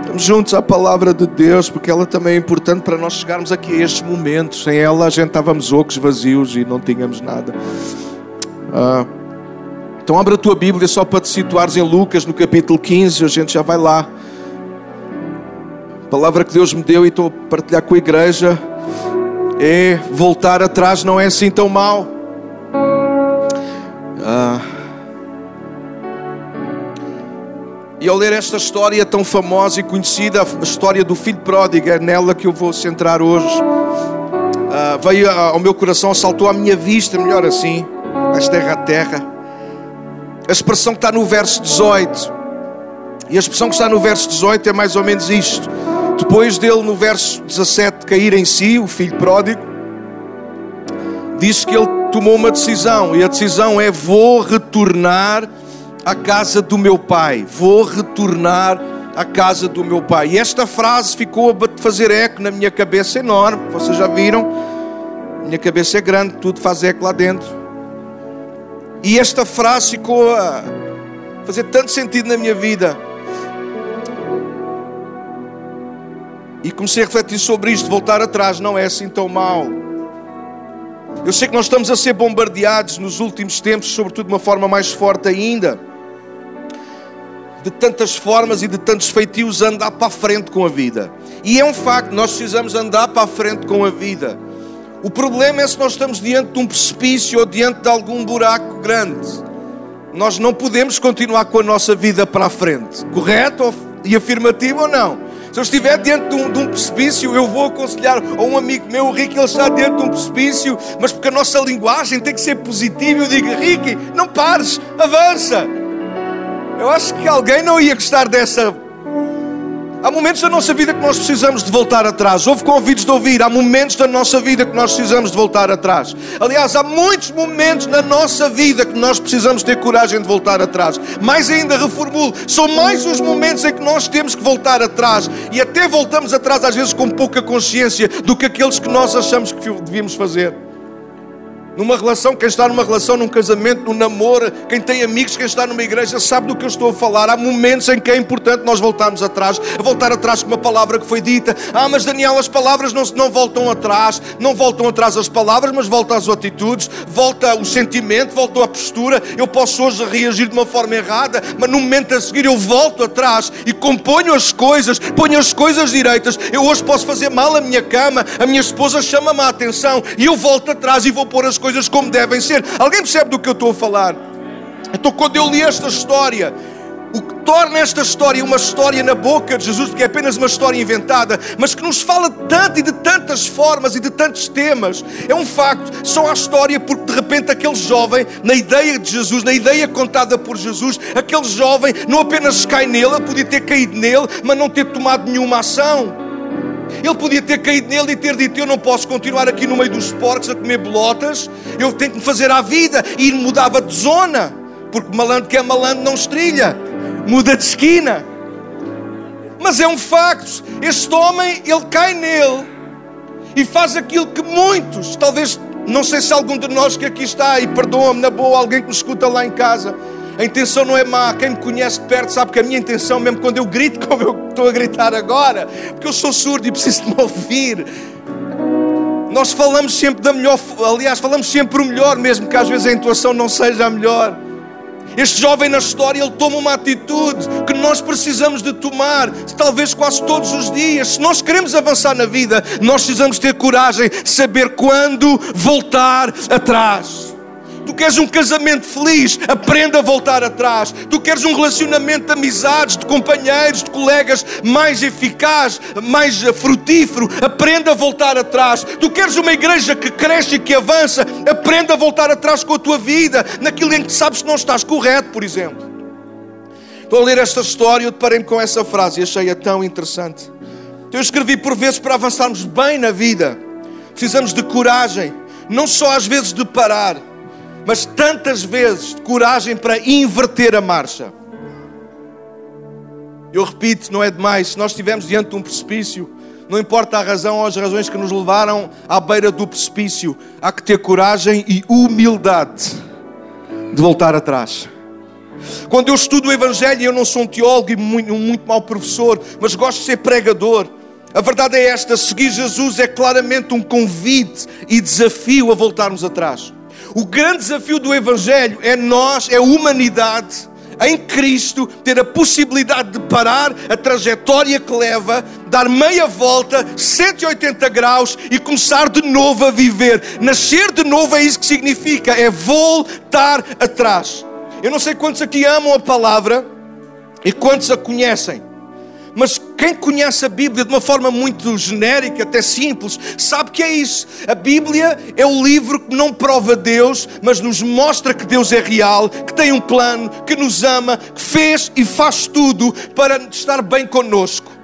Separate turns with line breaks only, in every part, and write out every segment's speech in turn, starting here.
Estamos juntos à palavra de Deus, porque ela também é importante para nós chegarmos aqui a estes momentos. Sem ela a gente estávamos ocos, vazios e não tínhamos nada. Ah, então abra a tua Bíblia só para te situares em Lucas, no capítulo 15, a gente já vai lá. A palavra que Deus me deu e estou a partilhar com a igreja é voltar atrás não é assim tão mal. E ao ler esta história tão famosa e conhecida, a história do filho pródigo, é nela que eu vou centrar hoje. Uh, veio ao meu coração, saltou à minha vista, melhor assim, mais terra a terra. A expressão que está no verso 18. E a expressão que está no verso 18 é mais ou menos isto. Depois dele, no verso 17, cair em si, o filho pródigo, diz que ele tomou uma decisão. E a decisão é: vou retornar à casa do meu pai, vou retornar à casa do meu pai. E esta frase ficou a fazer eco na minha cabeça enorme, vocês já viram? Minha cabeça é grande, tudo faz eco lá dentro. E esta frase ficou a fazer tanto sentido na minha vida. E comecei a refletir sobre isto, voltar atrás não é assim tão mal. Eu sei que nós estamos a ser bombardeados nos últimos tempos, sobretudo de uma forma mais forte ainda de tantas formas e de tantos feitios andar para a frente com a vida. E é um facto, nós precisamos andar para a frente com a vida. O problema é se nós estamos diante de um precipício ou diante de algum buraco grande. Nós não podemos continuar com a nossa vida para a frente. Correto e afirmativo ou não? Se eu estiver diante de um, de um, precipício, eu vou aconselhar a um amigo meu, o Ricky, ele está diante de um precipício, mas porque a nossa linguagem tem que ser positiva, eu digo, Ricky, não pares, avança. Eu acho que alguém não ia gostar dessa. Há momentos da nossa vida que nós precisamos de voltar atrás. Houve convites de ouvir. Há momentos da nossa vida que nós precisamos de voltar atrás. Aliás, há muitos momentos na nossa vida que nós precisamos ter coragem de voltar atrás. Mais ainda, reformulo: são mais os momentos em que nós temos que voltar atrás. E até voltamos atrás, às vezes, com pouca consciência do que aqueles que nós achamos que devíamos fazer. Numa relação, quem está numa relação, num casamento, num namoro, quem tem amigos, quem está numa igreja, sabe do que eu estou a falar. Há momentos em que é importante nós voltarmos atrás, voltar atrás com uma palavra que foi dita. Ah, mas Daniel, as palavras não, não voltam atrás, não voltam atrás as palavras, mas voltam as atitudes, volta o sentimento, volta a postura. Eu posso hoje reagir de uma forma errada, mas no momento a seguir eu volto atrás e componho as coisas, ponho as coisas direitas. Eu hoje posso fazer mal a minha cama, a minha esposa chama-me a atenção e eu volto atrás e vou pôr as coisas como devem ser. Alguém percebe do que eu estou a falar? Então, quando eu li esta história, o que torna esta história uma história na boca de Jesus, que é apenas uma história inventada, mas que nos fala tanto e de tantas formas e de tantos temas, é um facto. Só a história porque de repente aquele jovem, na ideia de Jesus, na ideia contada por Jesus, aquele jovem não apenas cai nele, podia ter caído nele, mas não ter tomado nenhuma ação. Ele podia ter caído nele e ter dito: Eu não posso continuar aqui no meio dos porcos a comer bolotas, eu tenho que me fazer à vida. E mudava de zona, porque malandro que é malandro não estrilha, muda de esquina. Mas é um facto: este homem, ele cai nele e faz aquilo que muitos, talvez, não sei se algum de nós que aqui está, e perdoa-me na boa, alguém que me escuta lá em casa a intenção não é má. Quem me conhece de perto sabe que a minha intenção, mesmo quando eu grito como eu estou a gritar agora, porque eu sou surdo e preciso de me ouvir. Nós falamos sempre da melhor, aliás, falamos sempre o melhor, mesmo que às vezes a intuação não seja a melhor. Este jovem na história, ele toma uma atitude que nós precisamos de tomar, talvez quase todos os dias. Se nós queremos avançar na vida, nós precisamos ter coragem saber quando voltar atrás. Tu queres um casamento feliz? Aprenda a voltar atrás. Tu queres um relacionamento de amizades, de companheiros, de colegas mais eficaz, mais frutífero? Aprenda a voltar atrás. Tu queres uma igreja que cresce e que avança? Aprenda a voltar atrás com a tua vida, naquilo em que sabes que não estás correto, por exemplo. Estou a ler esta história e eu deparei-me com essa frase e achei-a tão interessante. Então, eu escrevi por vezes para avançarmos bem na vida. Precisamos de coragem, não só às vezes de parar mas tantas vezes de coragem para inverter a marcha. Eu repito, não é demais, se nós estivermos diante de um precipício, não importa a razão ou as razões que nos levaram à beira do precipício, há que ter coragem e humildade de voltar atrás. Quando eu estudo o Evangelho, eu não sou um teólogo e muito, um muito mau professor, mas gosto de ser pregador. A verdade é esta: seguir Jesus é claramente um convite e desafio a voltarmos atrás. O grande desafio do Evangelho é nós, é a humanidade, em Cristo, ter a possibilidade de parar a trajetória que leva, dar meia volta, 180 graus e começar de novo a viver. Nascer de novo é isso que significa, é voltar atrás. Eu não sei quantos aqui amam a palavra e quantos a conhecem. Mas quem conhece a Bíblia de uma forma muito genérica, até simples, sabe que é isso. A Bíblia é o livro que não prova Deus, mas nos mostra que Deus é real, que tem um plano, que nos ama, que fez e faz tudo para estar bem conosco.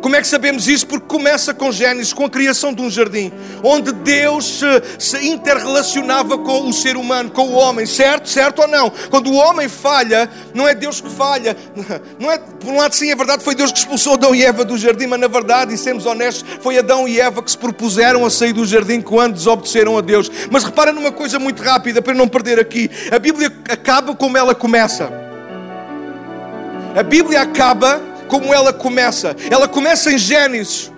Como é que sabemos isso? Porque começa com Gênesis, com a criação de um jardim, onde Deus se, se, interrelacionava com o ser humano, com o homem, certo? Certo ou não? Quando o homem falha, não é Deus que falha, não é, por um lado sim, é verdade, foi Deus que expulsou Adão e Eva do jardim, mas na verdade, e sermos honestos, foi Adão e Eva que se propuseram a sair do jardim quando desobedeceram a Deus. Mas repara numa coisa muito rápida, para não perder aqui, a Bíblia acaba como ela começa. A Bíblia acaba como ela começa. Ela começa em Gênesis,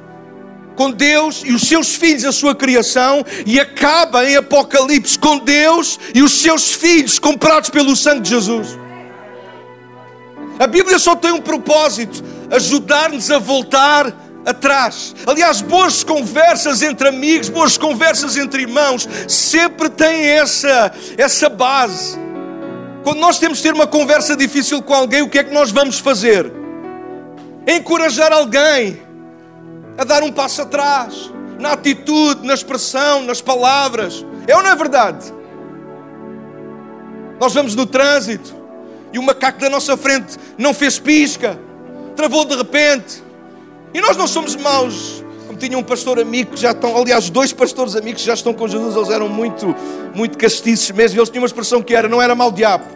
com Deus e os seus filhos, a sua criação, e acaba em Apocalipse, com Deus e os seus filhos, comprados pelo sangue de Jesus. A Bíblia só tem um propósito: ajudar-nos a voltar atrás. Aliás, boas conversas entre amigos, boas conversas entre irmãos, sempre têm essa, essa base. Quando nós temos de ter uma conversa difícil com alguém, o que é que nós vamos fazer? Encorajar alguém a dar um passo atrás, na atitude, na expressão, nas palavras. É ou não é verdade? Nós vamos no trânsito e o macaco da nossa frente não fez pisca, travou de repente. E nós não somos maus. Como tinha um pastor amigo que já estão, aliás, dois pastores amigos que já estão com Jesus, eles eram muito, muito castiços mesmo. Eles tinham uma expressão que era: não era mau diabo.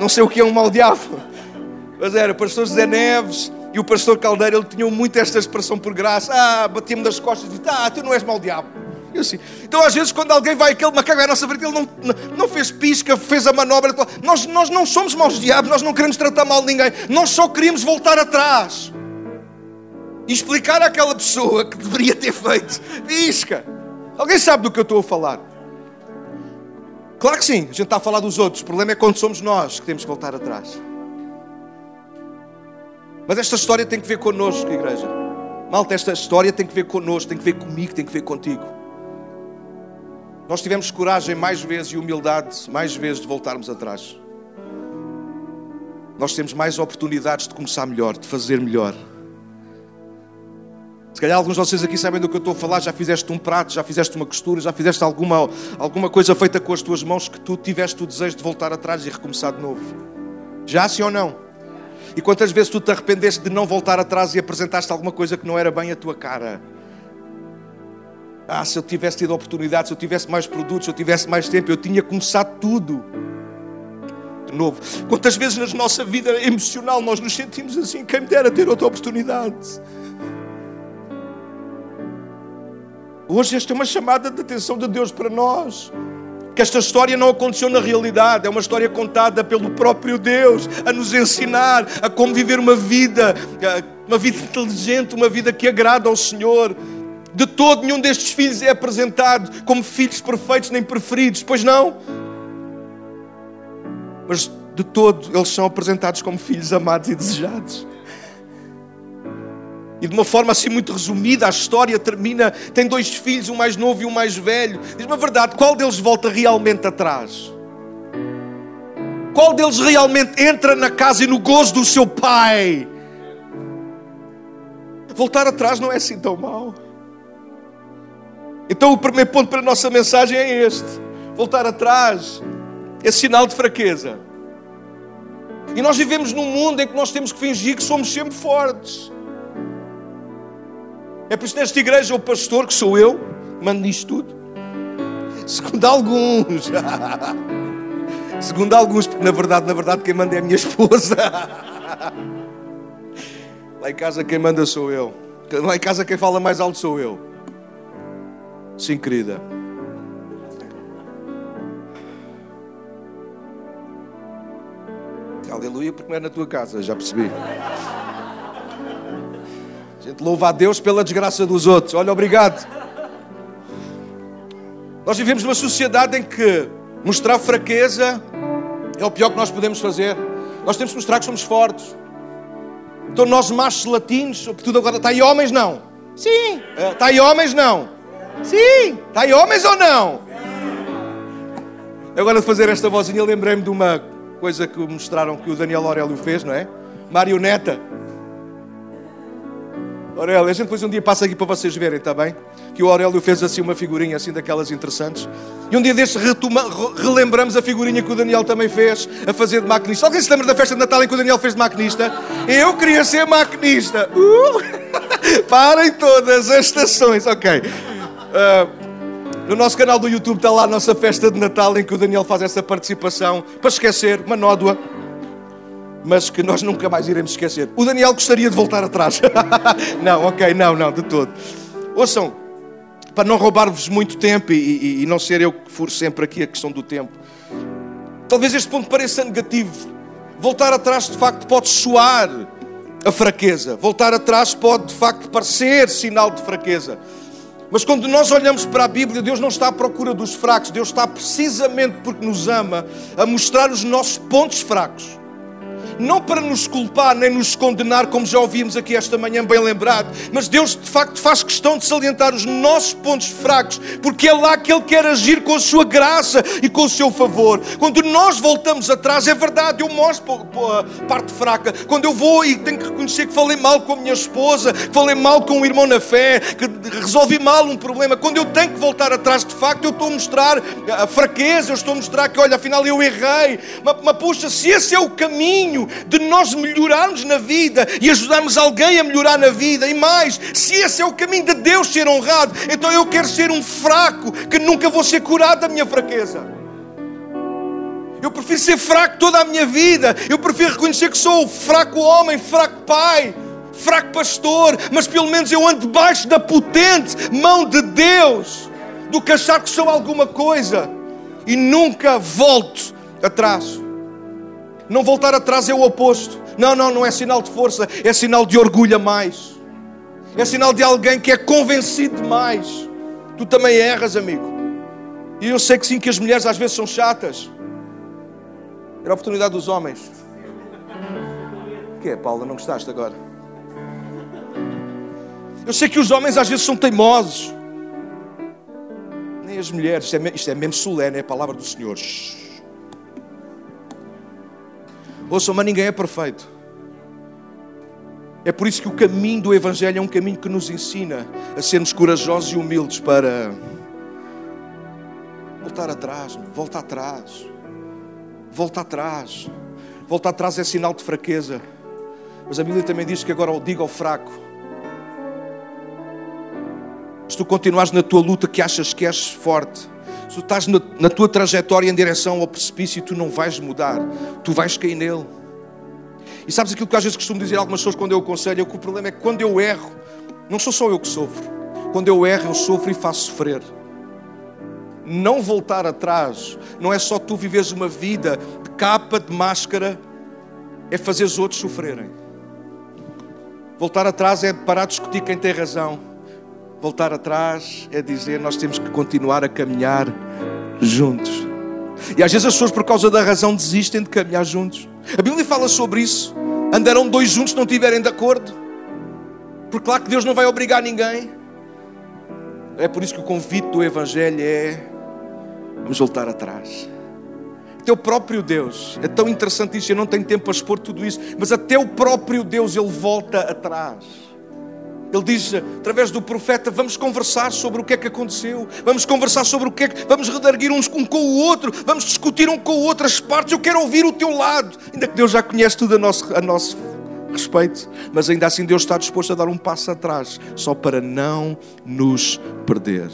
Não sei o que é um mau diabo, mas era pastor José Neves e o pastor Caldeira, ele tinha muito esta expressão por graça. Ah, batia-me das costas e disse, ah, tu não és mau diabo. Eu assim. Então, às vezes, quando alguém vai, aquele macaco à nossa frente, ele não, não fez pisca, fez a manobra. Nós, nós não somos maus diabos, nós não queremos tratar mal ninguém. Nós só queríamos voltar atrás e explicar àquela pessoa que deveria ter feito pisca. Alguém sabe do que eu estou a falar? Claro que sim, a gente está a falar dos outros. O problema é quando somos nós que temos que voltar atrás. Mas esta história tem que ver connosco, igreja. Malta, esta história tem que ver connosco, tem que ver comigo, tem que ver contigo. Nós tivemos coragem mais vezes e humildade mais vezes de voltarmos atrás. Nós temos mais oportunidades de começar melhor, de fazer melhor. Se calhar alguns de vocês aqui sabem do que eu estou a falar, já fizeste um prato, já fizeste uma costura, já fizeste alguma, alguma coisa feita com as tuas mãos que tu tiveste o desejo de voltar atrás e recomeçar de novo. Já sim ou não? E quantas vezes tu te arrependeste de não voltar atrás e apresentaste alguma coisa que não era bem a tua cara? Ah, se eu tivesse tido oportunidade, se eu tivesse mais produtos, se eu tivesse mais tempo, eu tinha começado tudo de novo. Quantas vezes na nossa vida emocional nós nos sentimos assim, quem me dera ter outra oportunidade? Hoje esta é uma chamada de atenção de Deus para nós que esta história não aconteceu na realidade, é uma história contada pelo próprio Deus a nos ensinar a como viver uma vida, uma vida inteligente, uma vida que agrada ao Senhor. De todo, nenhum destes filhos é apresentado como filhos perfeitos nem preferidos, pois não? Mas de todo, eles são apresentados como filhos amados e desejados. E de uma forma assim muito resumida, a história termina: tem dois filhos, um mais novo e um mais velho. Diz-me a verdade, qual deles volta realmente atrás? Qual deles realmente entra na casa e no gozo do seu pai? Voltar atrás não é assim tão mal. Então o primeiro ponto para a nossa mensagem é este: voltar atrás é sinal de fraqueza. E nós vivemos num mundo em que nós temos que fingir que somos sempre fortes. É por isso nesta igreja o pastor, que sou eu, manda isto tudo. Segundo alguns. Segundo alguns, porque na verdade, na verdade, quem manda é a minha esposa. Lá em casa quem manda sou eu. Lá em casa quem fala mais alto sou eu. Sim, querida. aleluia, porque não é na tua casa, já percebi. Gente louva a Deus pela desgraça dos outros. Olha, obrigado. Nós vivemos numa sociedade em que mostrar fraqueza é o pior que nós podemos fazer. Nós temos que mostrar que somos fortes. Então nós machos latinos, sobretudo agora, está aí homens não? Sim. Está aí homens não? Sim. Está aí homens ou não? Agora de fazer esta vozinha lembrei-me de uma coisa que mostraram que o Daniel Aurélio fez, não é? Marioneta. Aurélio, a gente depois um dia passa aqui para vocês verem, está bem? Que o Aurélio fez assim uma figurinha assim daquelas interessantes. E um dia destes relembramos a figurinha que o Daniel também fez a fazer de maquinista. Alguém se lembra da festa de Natal em que o Daniel fez de maquinista? Eu queria ser maquinista. Uh! Parem todas as estações. Ok. Uh, no nosso canal do YouTube está lá a nossa festa de Natal em que o Daniel faz essa participação para esquecer, uma nódoa mas que nós nunca mais iremos esquecer. O Daniel gostaria de voltar atrás. não, ok, não, não, de todo. Ouçam, para não roubar-vos muito tempo e, e, e, não ser eu que furo sempre aqui a questão do tempo, talvez este ponto pareça negativo. Voltar atrás de facto pode soar a fraqueza, voltar atrás pode de facto parecer sinal de fraqueza. Mas quando nós olhamos para a Bíblia, Deus não está à procura dos fracos, Deus está precisamente porque nos ama a mostrar os nossos pontos fracos não para nos culpar nem nos condenar, como já ouvimos aqui esta manhã, bem lembrado, mas Deus de facto faz questão de salientar os nossos pontos fracos, porque é lá que Ele quer agir com a Sua graça e com o seu favor. Quando nós voltamos atrás, é verdade, eu mostro a parte fraca. Quando eu vou e tenho que reconhecer que falei mal com a minha esposa, que falei mal com um irmão na fé, que resolvi mal um problema, quando eu tenho que voltar atrás, de facto, eu estou a mostrar a fraqueza, eu estou a mostrar que, olha, afinal eu errei. Mas, mas puxa, se esse é o caminho, de nós melhorarmos na vida e ajudarmos alguém a melhorar na vida. E mais, se esse é o caminho de Deus ser honrado, então eu quero ser um fraco que nunca vou ser curado da minha fraqueza. Eu prefiro ser fraco toda a minha vida. Eu prefiro reconhecer que sou fraco homem, fraco pai, fraco pastor, mas pelo menos eu ando debaixo da potente mão de Deus do que achar que sou alguma coisa e nunca volto atrás. Não voltar atrás é o oposto. Não, não, não é sinal de força, é sinal de orgulho a mais. É sinal de alguém que é convencido demais. Tu também erras, amigo. E eu sei que sim, que as mulheres às vezes são chatas. Era a oportunidade dos homens. O que é, Paula? Não gostaste agora? Eu sei que os homens às vezes são teimosos. Nem as mulheres. Isto é, isto é mesmo solene, é a palavra do Senhor. Ouçam, mas ninguém é perfeito. É por isso que o caminho do Evangelho é um caminho que nos ensina a sermos corajosos e humildes para voltar atrás, volta atrás, volta atrás. Volta atrás é sinal de fraqueza. Mas a Bíblia também diz que agora o diga ao fraco. Se tu continuares na tua luta que achas que és forte, se tu estás na, na tua trajetória em direção ao precipício, tu não vais mudar, tu vais cair nele. E sabes aquilo que às vezes costumo dizer a algumas pessoas quando eu aconselho? É que o problema é que quando eu erro, não sou só eu que sofro. Quando eu erro, eu sofro e faço sofrer. Não voltar atrás não é só tu viveres uma vida de capa, de máscara, é fazer os outros sofrerem. Voltar atrás é parar de discutir quem tem razão Voltar atrás é dizer nós temos que continuar a caminhar juntos. E às vezes as pessoas, por causa da razão, desistem de caminhar juntos. A Bíblia fala sobre isso. Andarão dois juntos se não estiverem de acordo. Porque claro que Deus não vai obrigar ninguém. É por isso que o convite do Evangelho é vamos voltar atrás. O próprio Deus, é tão interessante isso, eu não tenho tempo para expor tudo isso, mas até o próprio Deus, Ele volta atrás. Ele diz através do profeta: vamos conversar sobre o que é que aconteceu, vamos conversar sobre o que é que. Vamos redarguir uns um com o outro, vamos discutir um com o outro as partes. Eu quero ouvir o teu lado, ainda que Deus já conhece tudo a nosso, a nosso respeito, mas ainda assim Deus está disposto a dar um passo atrás, só para não nos perder.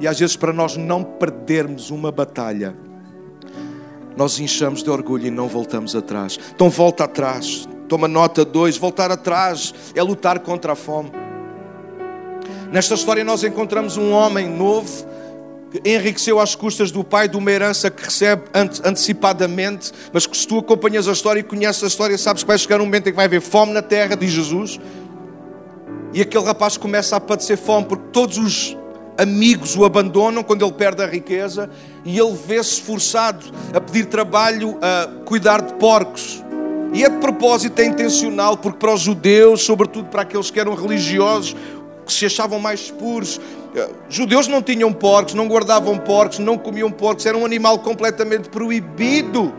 E às vezes, para nós não perdermos uma batalha, nós inchamos de orgulho e não voltamos atrás. Então, volta atrás, Toma nota 2, voltar atrás é lutar contra a fome. Nesta história nós encontramos um homem novo que enriqueceu às custas do pai de uma herança que recebe antecipadamente, mas que se tu acompanhas a história e conheces a história, sabes que vai chegar um momento em que vai haver fome na terra, diz Jesus. E aquele rapaz começa a padecer fome porque todos os amigos o abandonam quando ele perde a riqueza e ele vê-se forçado a pedir trabalho a cuidar de porcos. E é de propósito, é intencional, porque para os judeus, sobretudo para aqueles que eram religiosos, que se achavam mais puros, eh, judeus não tinham porcos, não guardavam porcos, não comiam porcos, era um animal completamente proibido.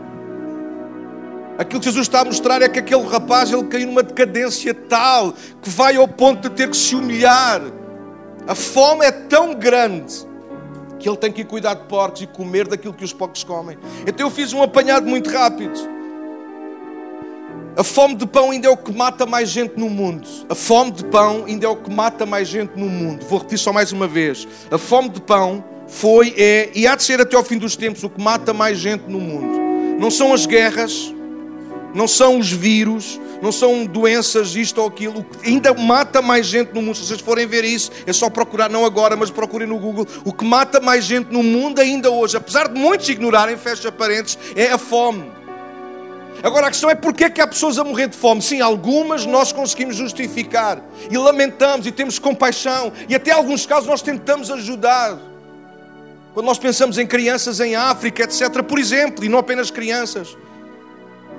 Aquilo que Jesus está a mostrar é que aquele rapaz ele caiu numa decadência tal que vai ao ponto de ter que se humilhar. A fome é tão grande que ele tem que ir cuidar de porcos e comer daquilo que os porcos comem. Então eu fiz um apanhado muito rápido. A fome de pão ainda é o que mata mais gente no mundo. A fome de pão ainda é o que mata mais gente no mundo. Vou repetir só mais uma vez. A fome de pão foi, é e há de ser até ao fim dos tempos o que mata mais gente no mundo. Não são as guerras, não são os vírus, não são doenças, isto ou aquilo. Que ainda mata mais gente no mundo, se vocês forem ver isso, é só procurar, não agora, mas procurem no Google. O que mata mais gente no mundo ainda hoje, apesar de muitos ignorarem, fecha parentes, é a fome. Agora a questão é porque que há pessoas a morrer de fome? Sim, algumas nós conseguimos justificar e lamentamos e temos compaixão e até alguns casos nós tentamos ajudar. Quando nós pensamos em crianças em África, etc., por exemplo, e não apenas crianças.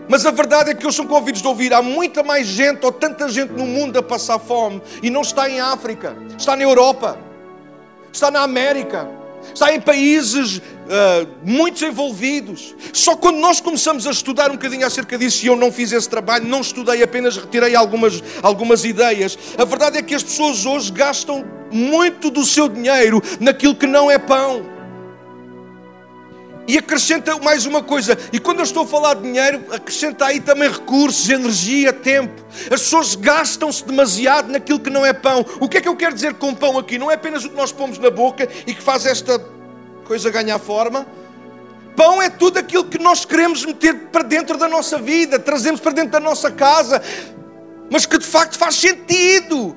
Mas a verdade é que eu sou convidados de ouvir. Há muita mais gente ou tanta gente no mundo a passar fome e não está em África, está na Europa, está na América, está em países uh, muito desenvolvidos. Só quando nós começamos a estudar um bocadinho acerca disso, e eu não fiz esse trabalho, não estudei, apenas retirei algumas, algumas ideias. A verdade é que as pessoas hoje gastam muito do seu dinheiro naquilo que não é pão. E acrescenta mais uma coisa, e quando eu estou a falar de dinheiro, acrescenta aí também recursos, energia, tempo. As pessoas gastam-se demasiado naquilo que não é pão. O que é que eu quero dizer com pão aqui? Não é apenas o que nós pomos na boca e que faz esta coisa ganhar forma. Pão é tudo aquilo que nós queremos meter para dentro da nossa vida, trazemos para dentro da nossa casa, mas que de facto faz sentido,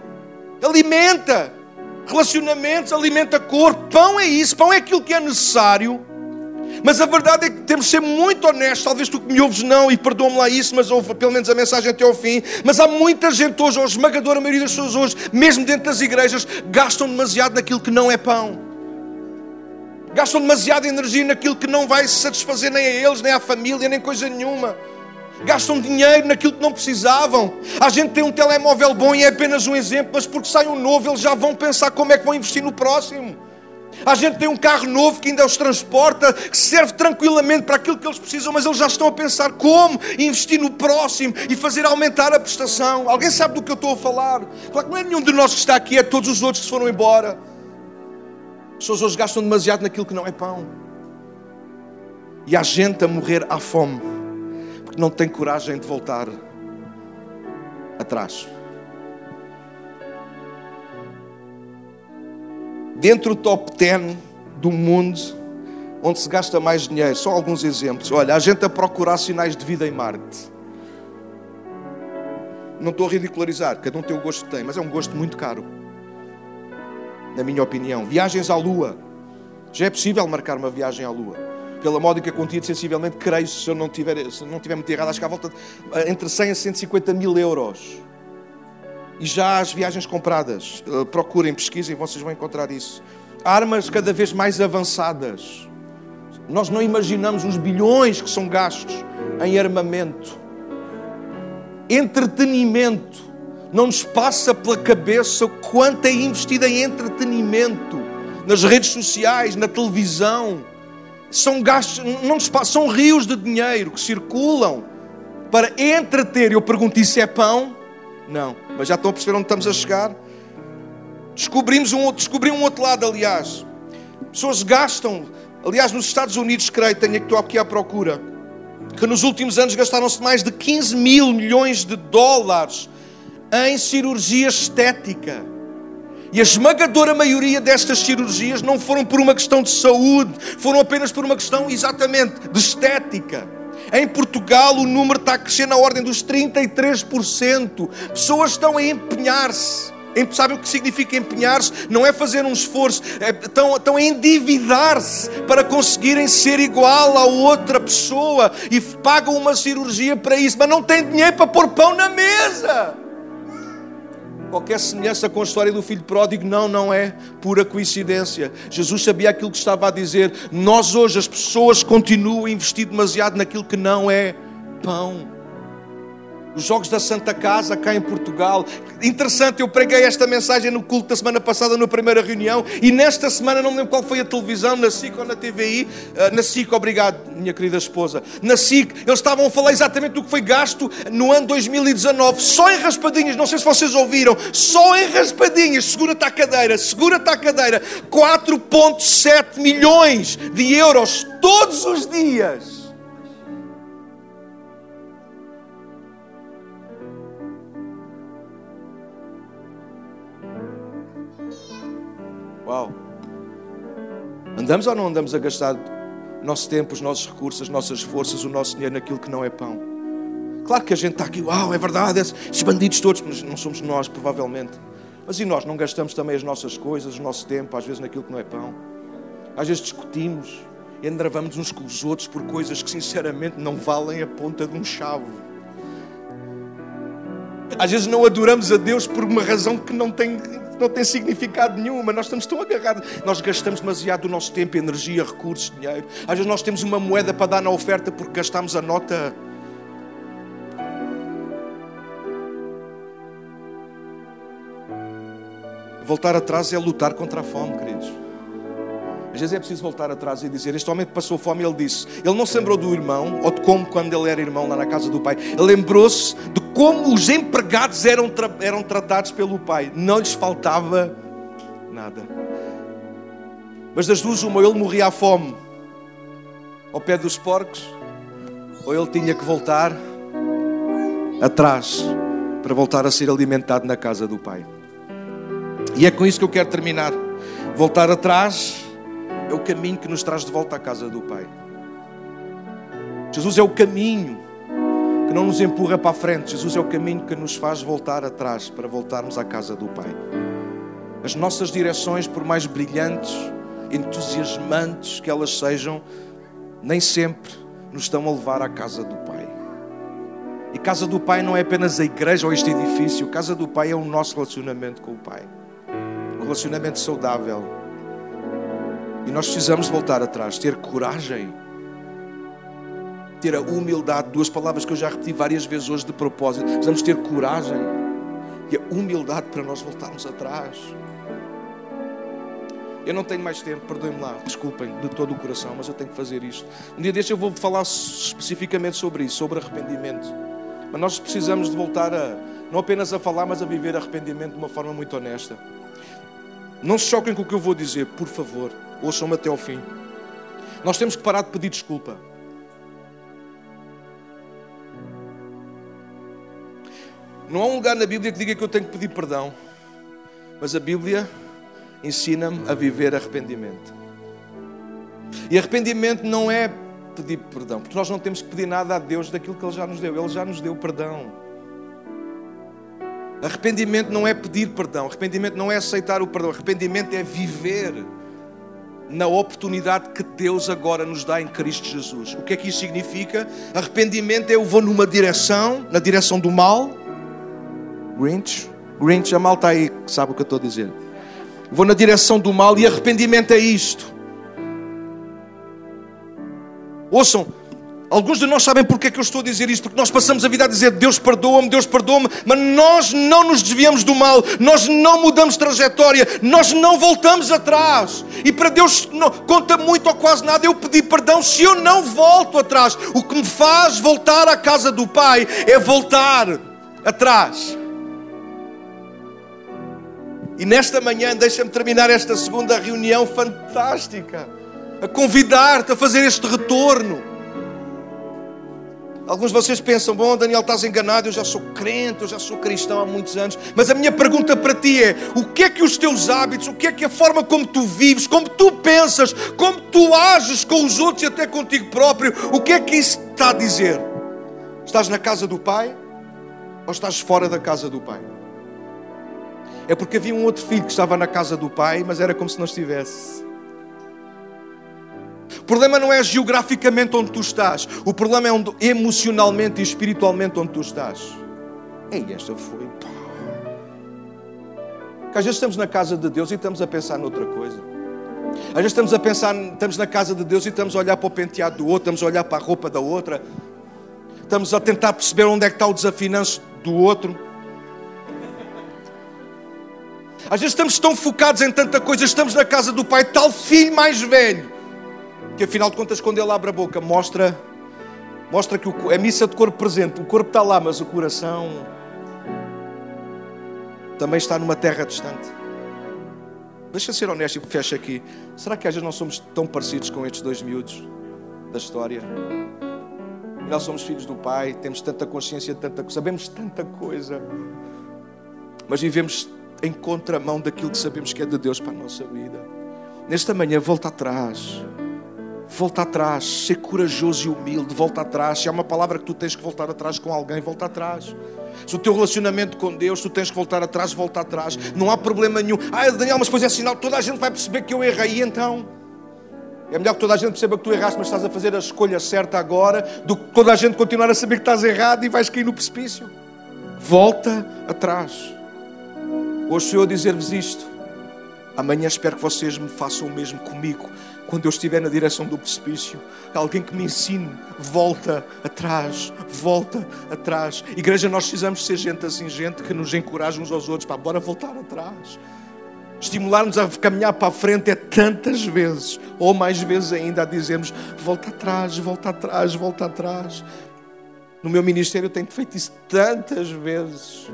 alimenta relacionamentos, alimenta corpo. Pão é isso, pão é aquilo que é necessário mas a verdade é que temos de ser muito honestos. Talvez tu que me ouves não, e perdoa-me lá isso, mas ouve pelo menos a mensagem até ao fim. Mas há muita gente hoje, ou a esmagadora maioria das pessoas hoje, mesmo dentro das igrejas, gastam demasiado naquilo que não é pão. Gastam demasiada energia naquilo que não vai satisfazer nem a eles, nem à família, nem coisa nenhuma. Gastam dinheiro naquilo que não precisavam. A gente tem um telemóvel bom e é apenas um exemplo, mas porque sai um novo, eles já vão pensar como é que vão investir no próximo. A gente tem um carro novo que ainda os transporta, que serve tranquilamente para aquilo que eles precisam, mas eles já estão a pensar como investir no próximo e fazer aumentar a prestação. Alguém sabe do que eu estou a falar? Claro que não é nenhum de nós que está aqui, é todos os outros que foram embora. As pessoas hoje gastam demasiado naquilo que não é pão. E há gente a morrer à fome, porque não tem coragem de voltar atrás. Dentro do top 10 do mundo onde se gasta mais dinheiro. Só alguns exemplos. Olha, a gente a procurar sinais de vida em Marte. Não estou a ridicularizar, cada um tem o gosto que tem, mas é um gosto muito caro. Na minha opinião. Viagens à Lua. Já é possível marcar uma viagem à Lua. Pela módica quantia sensivelmente, creio, se eu não tiver, se não tiver muito errado, acho que à volta entre 100 a 150 mil euros e já as viagens compradas. Uh, procurem, pesquisem, vocês vão encontrar isso. Armas cada vez mais avançadas. Nós não imaginamos os bilhões que são gastos em armamento. Entretenimento. Não nos passa pela cabeça quanto é investido em entretenimento. Nas redes sociais, na televisão. São gastos, não nos passa, são rios de dinheiro que circulam para entreter. Eu pergunto: isso é pão? Não. Mas já estão a perceber onde estamos a chegar? Descobrimos um, descobri um outro lado, aliás. Pessoas gastam, aliás, nos Estados Unidos, creio, tenho que estou aqui à procura, que nos últimos anos gastaram-se mais de 15 mil milhões de dólares em cirurgia estética. E a esmagadora maioria destas cirurgias não foram por uma questão de saúde, foram apenas por uma questão exatamente de estética. Em Portugal, o número está a crescer na ordem dos 33%. Pessoas estão a empenhar-se Sabe o que significa empenhar-se? Não é fazer um esforço, é, estão, estão a endividar-se para conseguirem ser igual a outra pessoa e pagam uma cirurgia para isso, mas não têm dinheiro para pôr pão na mesa. Qualquer semelhança com a história do filho pródigo, não, não é pura coincidência. Jesus sabia aquilo que estava a dizer. Nós hoje, as pessoas continuam a investir demasiado naquilo que não é pão os Jogos da Santa Casa cá em Portugal. Interessante, eu preguei esta mensagem no culto da semana passada, na primeira reunião, e nesta semana, não me lembro qual foi a televisão, na SIC ou na TVI, eh, na SIC, obrigado, minha querida esposa, na SIC, eles estavam a falar exatamente do que foi gasto no ano 2019, só em raspadinhas, não sei se vocês ouviram, só em raspadinhas, segura-te à cadeira, segura-te à cadeira, 4,7 milhões de euros todos os dias. Uau! Andamos ou não andamos a gastar nosso tempo, os nossos recursos, as nossas forças, o nosso dinheiro naquilo que não é pão? Claro que a gente está aqui, uau, é verdade, esses bandidos todos, mas não somos nós, provavelmente. Mas e nós não gastamos também as nossas coisas, o nosso tempo, às vezes naquilo que não é pão? Às vezes discutimos e andravamos uns com os outros por coisas que sinceramente não valem a ponta de um chave. Às vezes não adoramos a Deus por uma razão que não tem não tem significado nenhum, mas nós estamos tão agarrados. Nós gastamos demasiado o nosso tempo, energia, recursos, dinheiro. Às vezes nós temos uma moeda para dar na oferta porque gastamos a nota. Voltar atrás é lutar contra a fome, queridos. Às vezes é preciso voltar atrás e dizer: Este homem passou fome, ele disse. Ele não se lembrou do irmão, ou de como, quando ele era irmão lá na casa do pai. Ele lembrou-se de como os empregados eram, tra eram tratados pelo pai. Não lhes faltava nada. Mas das duas, uma, ele morria à fome ao pé dos porcos, ou ele tinha que voltar atrás para voltar a ser alimentado na casa do pai. E é com isso que eu quero terminar. Voltar atrás é o caminho que nos traz de volta à casa do pai. Jesus é o caminho que não nos empurra para a frente. Jesus é o caminho que nos faz voltar atrás para voltarmos à casa do Pai. As nossas direções, por mais brilhantes, entusiasmantes que elas sejam, nem sempre nos estão a levar à casa do Pai. E casa do Pai não é apenas a igreja ou este edifício, casa do Pai é o nosso relacionamento com o Pai. Um relacionamento saudável. E nós precisamos voltar atrás, ter coragem ter a humildade, duas palavras que eu já repeti várias vezes hoje de propósito. Precisamos ter coragem e a humildade para nós voltarmos atrás. Eu não tenho mais tempo, perdoem-me lá, desculpem de todo o coração, mas eu tenho que fazer isto. Um dia deste eu vou falar especificamente sobre isso, sobre arrependimento. Mas nós precisamos de voltar a, não apenas a falar, mas a viver arrependimento de uma forma muito honesta. Não se choquem com o que eu vou dizer, por favor, ouçam-me até ao fim. Nós temos que parar de pedir desculpa. Não há um lugar na Bíblia que diga que eu tenho que pedir perdão, mas a Bíblia ensina-me a viver arrependimento. E arrependimento não é pedir perdão, porque nós não temos que pedir nada a Deus daquilo que Ele já nos deu, Ele já nos deu perdão. Arrependimento não é pedir perdão, arrependimento não é aceitar o perdão, arrependimento é viver na oportunidade que Deus agora nos dá em Cristo Jesus. O que é que isso significa? Arrependimento é eu vou numa direção, na direção do mal, Grinch. Grinch, a mal está aí, sabe o que eu estou a dizer. Vou na direção do mal e arrependimento é isto. Ouçam, alguns de nós sabem porque é que eu estou a dizer isto, porque nós passamos a vida a dizer Deus perdoa-me, Deus perdoa-me, mas nós não nos desviamos do mal, nós não mudamos trajetória, nós não voltamos atrás. E para Deus não, conta muito ou quase nada eu pedir perdão se eu não volto atrás. O que me faz voltar à casa do Pai é voltar atrás. E nesta manhã, deixa-me terminar esta segunda reunião fantástica, a convidar-te a fazer este retorno. Alguns de vocês pensam, bom, Daniel, estás enganado, eu já sou crente, eu já sou cristão há muitos anos. Mas a minha pergunta para ti é: o que é que os teus hábitos, o que é que a forma como tu vives, como tu pensas, como tu ages com os outros e até contigo próprio, o que é que isso está a dizer? Estás na casa do Pai ou estás fora da casa do Pai? É porque havia um outro filho que estava na casa do pai, mas era como se não estivesse. O problema não é geograficamente onde tu estás, o problema é onde, emocionalmente e espiritualmente onde tu estás. Ei, esta foi. Que às vezes estamos na casa de Deus e estamos a pensar noutra coisa. Às vezes estamos a pensar, estamos na casa de Deus e estamos a olhar para o penteado do outro, estamos a olhar para a roupa da outra, estamos a tentar perceber onde é que está o desafinanço do outro. Às vezes estamos tão focados em tanta coisa, estamos na casa do pai, tal filho mais velho, que afinal de contas, quando ele abre a boca, mostra, mostra que é missa de corpo presente, o corpo está lá, mas o coração também está numa terra distante. Deixa ser honesto e fecha aqui. Será que às vezes nós somos tão parecidos com estes dois miúdos da história? Nós somos filhos do Pai, temos tanta consciência, tanta, sabemos tanta coisa, mas vivemos em contramão daquilo que sabemos que é de Deus para a nossa vida. Nesta manhã, volta atrás. Volta atrás, ser corajoso e humilde, volta atrás. Se há uma palavra que tu tens que voltar atrás com alguém, volta atrás. Se o teu relacionamento com Deus, tu tens que voltar atrás, volta atrás. Não há problema nenhum. Ah, Daniel, mas depois é sinal, toda a gente vai perceber que eu errei. Então? É melhor que toda a gente perceba que tu erraste, mas estás a fazer a escolha certa agora, do que toda a gente continuar a saber que estás errado e vais cair no precipício. Volta atrás. Hoje sou eu a dizer-vos isto. Amanhã espero que vocês me façam o mesmo comigo. Quando eu estiver na direção do precipício, alguém que me ensine, volta atrás, volta atrás. Igreja, nós precisamos ser gente assim, gente que nos encoraja uns aos outros, para bora voltar atrás. Estimular-nos a caminhar para a frente é tantas vezes, ou mais vezes ainda, a dizermos: volta atrás, volta atrás, volta atrás. No meu ministério eu tenho feito isso tantas vezes.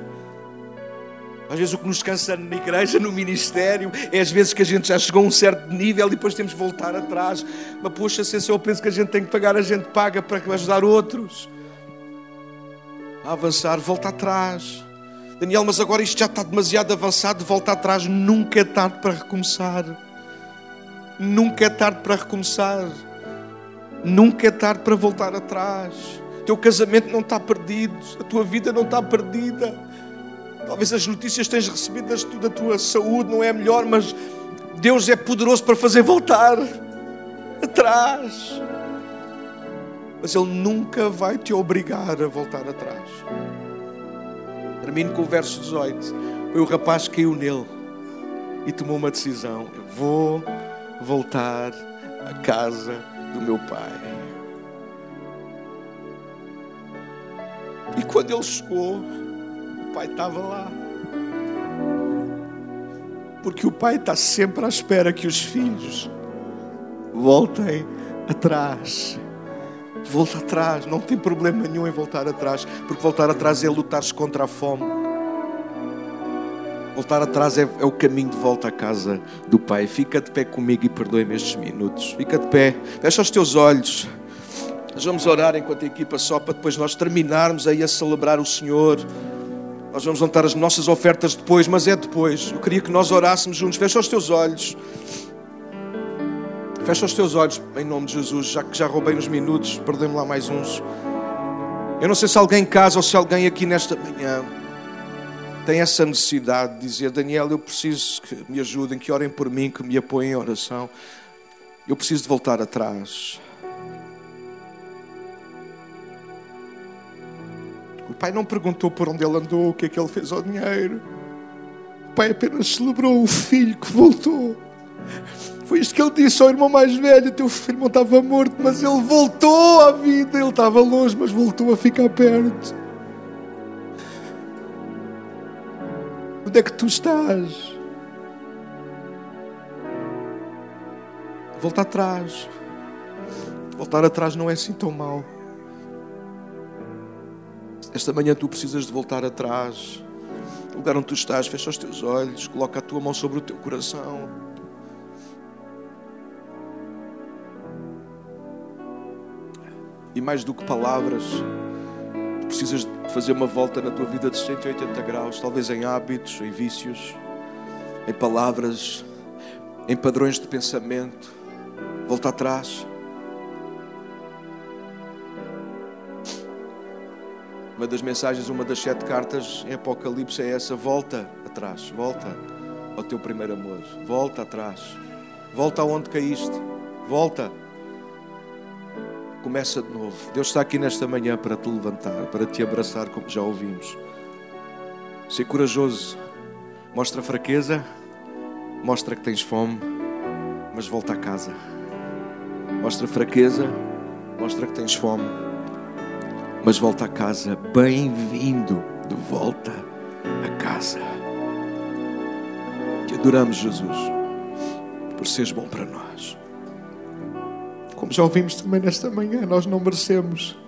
Às vezes o que nos cansa na igreja, no ministério, é às vezes que a gente já chegou a um certo nível e depois temos de voltar atrás. Mas poxa, se eu penso que a gente tem que pagar, a gente paga para ajudar outros. A avançar, volta atrás. Daniel, mas agora isto já está demasiado avançado, volta atrás. Nunca é tarde para recomeçar. Nunca é tarde para recomeçar. Nunca é tarde para voltar atrás. O teu casamento não está perdido, a tua vida não está perdida. Talvez as notícias que tens recebidas da tua saúde não é melhor, mas Deus é poderoso para fazer voltar atrás. Mas Ele nunca vai te obrigar a voltar atrás. Termino com o verso 18. Foi o rapaz que caiu nele e tomou uma decisão: Eu vou voltar à casa do meu pai. E quando ele chegou, pai estava lá. Porque o pai está sempre à espera que os filhos voltem atrás. Volta atrás, não tem problema nenhum em voltar atrás, porque voltar atrás é lutar-se contra a fome. Voltar atrás é, é, o caminho de volta à casa do Pai. Fica de pé comigo e perdoe-me estes minutos. Fica de pé, fecha os teus olhos. Nós vamos orar enquanto a equipa só para depois nós terminarmos aí a celebrar o Senhor. Nós vamos levantar as nossas ofertas depois, mas é depois. Eu queria que nós orássemos juntos. Fecha os teus olhos. Fecha os teus olhos em nome de Jesus, já que já roubei uns minutos, perdoe-me lá mais uns. Eu não sei se alguém em casa ou se alguém aqui nesta manhã tem essa necessidade de dizer: Daniel, eu preciso que me ajudem, que orem por mim, que me apoiem em oração. Eu preciso de voltar atrás. O pai não perguntou por onde ele andou, o que é que ele fez ao dinheiro. O pai apenas celebrou o filho que voltou. Foi isto que ele disse ao irmão mais velho: Teu irmão estava morto, mas ele voltou à vida. Ele estava longe, mas voltou a ficar perto. Onde é que tu estás? Volta atrás. Voltar atrás não é assim tão mal. Esta manhã tu precisas de voltar atrás. O lugar onde tu estás, fecha os teus olhos, coloca a tua mão sobre o teu coração. E mais do que palavras, tu precisas de fazer uma volta na tua vida de 180 graus, talvez em hábitos, em vícios, em palavras, em padrões de pensamento. Volta atrás. Uma das mensagens, uma das sete cartas em Apocalipse é essa: volta atrás, volta ao teu primeiro amor, volta atrás, volta aonde caíste, volta. Começa de novo. Deus está aqui nesta manhã para te levantar, para te abraçar, como já ouvimos. Ser corajoso, mostra fraqueza, mostra que tens fome, mas volta a casa. Mostra fraqueza, mostra que tens fome, mas volta a casa. Bem-vindo de volta a casa. Te adoramos, Jesus, por seres bom para nós. Como já ouvimos também nesta manhã, nós não merecemos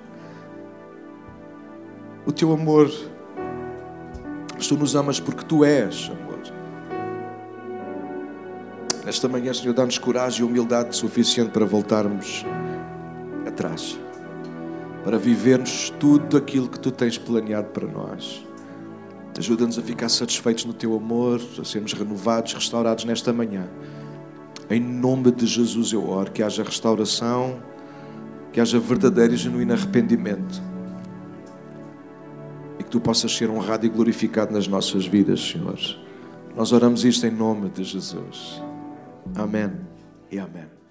o teu amor. Mas tu nos amas porque tu és amor. Nesta manhã, Senhor, dá-nos coragem e humildade suficiente para voltarmos atrás, para vivermos tudo aquilo que tu tens planeado para nós. Ajuda-nos a ficar satisfeitos no teu amor, a sermos renovados, restaurados nesta manhã. Em nome de Jesus eu oro que haja restauração, que haja verdadeiro e genuíno arrependimento. E que tu possas ser honrado e glorificado nas nossas vidas, Senhor. Nós oramos isto em nome de Jesus. Amém e amém.